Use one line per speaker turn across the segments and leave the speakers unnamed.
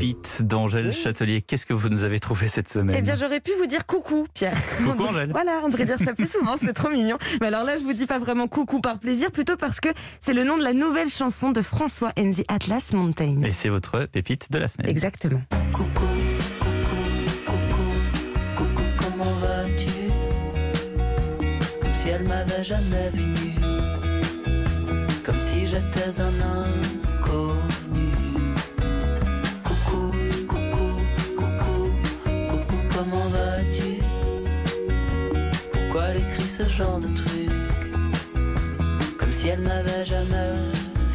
pépites d'Angèle Châtelier. Qu'est-ce que vous nous avez trouvé cette semaine
Eh bien, j'aurais pu vous dire coucou, Pierre.
Coucou, Angèle.
Voilà, on devrait dire ça plus souvent, c'est trop mignon. Mais alors là, je vous dis pas vraiment coucou par plaisir, plutôt parce que c'est le nom de la nouvelle chanson de François and the Atlas Mountains.
Et c'est votre pépite de la semaine.
Exactement.
Coucou, coucou, coucou, coucou, comment vas-tu? Comme si elle m'avait jamais comme si j'étais un inconnu. Genre de truc Comme si elle m'avait jamais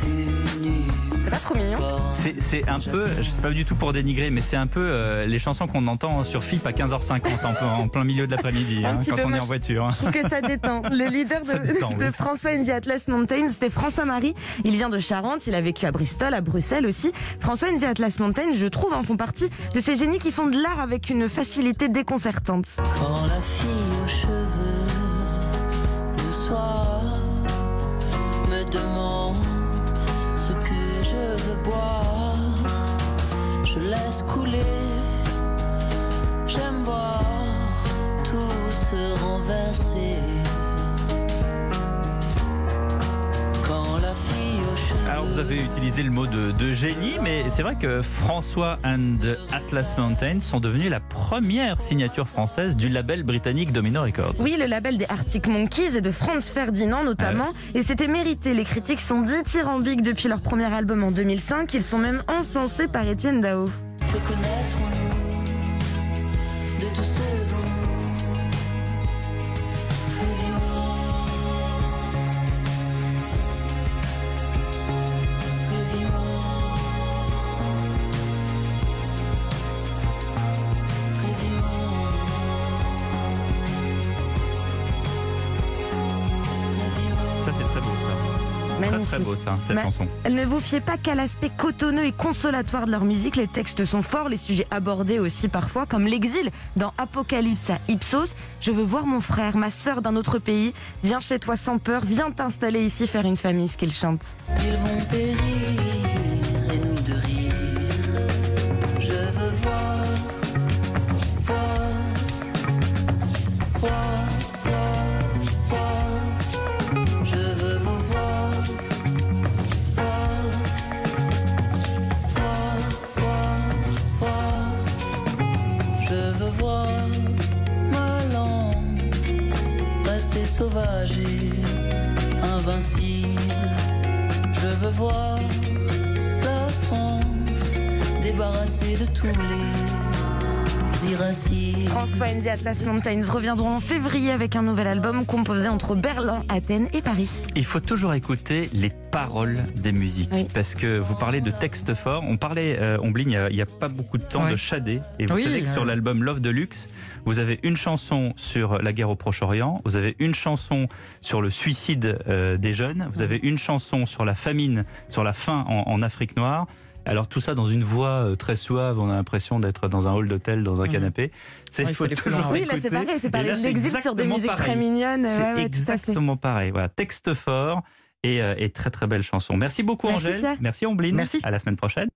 vu nu.
C'est pas trop mignon
C'est c'est un peu, je sais pas du tout pour dénigrer, mais c'est un peu euh, les chansons qu'on entend sur FIP à 15h50 en, plein- en plein milieu de l'après-midi, hein, quand
peu,
on est en voiture. hein.
Je trouve que ça détend. Le leader de,
oui.
François and the Atlas Mountains, c'était François Marie. Il vient de Charente, il a vécu à Bristol, à Bruxelles aussi. François and the Atlas Mountains, je trouve, en font partie de ces génies qui font de l'art avec une facilité déconcertante.
Quand la fille je laisse couler. J'aime voir tout se renverser.
Alors vous avez utilisé le mot de, de génie, mais c'est vrai que François and the Atlas Mountains sont devenus la première signature française du label britannique Domino Records.
Oui, le label des Arctic Monkeys et de Franz Ferdinand notamment. Et c'était mérité. Les critiques sont dithyrambiques depuis leur premier album en 2005. Ils sont même encensés par Étienne Dao.
Très beau ça, cette
Ma-
chanson.
Elle ne vous fiez pas qu'à l'aspect cotonneux et consolatoire de leur musique. Les textes sont forts, les sujets abordés aussi parfois, comme l'exil dans Apocalypse à Ipsos. Je veux voir mon frère, ma sœur d'un autre pays. Viens chez toi sans peur, viens t'installer ici, faire une famille, ce qu'ils chantent.
Ils vont périr et nous de rire. Je veux voir, voir, voir, voir, Je veux voir ma langue rester sauvage et invincible. Je veux voir la France débarrassée de tous les.
François and the Atlas Mountains reviendront en février avec un nouvel album composé entre Berlin, Athènes et Paris.
Il faut toujours écouter les paroles des musiques
Oui.
parce que vous parlez de textes forts. On parlait, euh, y a- il n'y a, pas beaucoup de temps
Oui.
de Shadé. Et vous
Oui,
savez que
euh.
sur l'album Love Deluxe, vous avez une chanson sur la guerre au Proche-Orient, vous avez une chanson sur le suicide euh, des jeunes, vous avez une chanson sur la famine, sur la faim en, en Afrique noire. Alors tout ça dans une voix euh, très suave, on a l'impression d'être dans un hall d'hôtel, dans un canapé. C'est
Ouais, il faut plus loin,
Oui, là c'est pareil, c'est
c'est
l'exil sur des musiques très
pareil.
mignonnes.
C'est
Ouais, ouais, tout à fait.
exactement pareil. Voilà, texte fort et, euh, et très très belle chanson. Merci beaucoup
Merci,
Angèle.
Pierre.
Merci Ombline.
Merci.
À la semaine prochaine.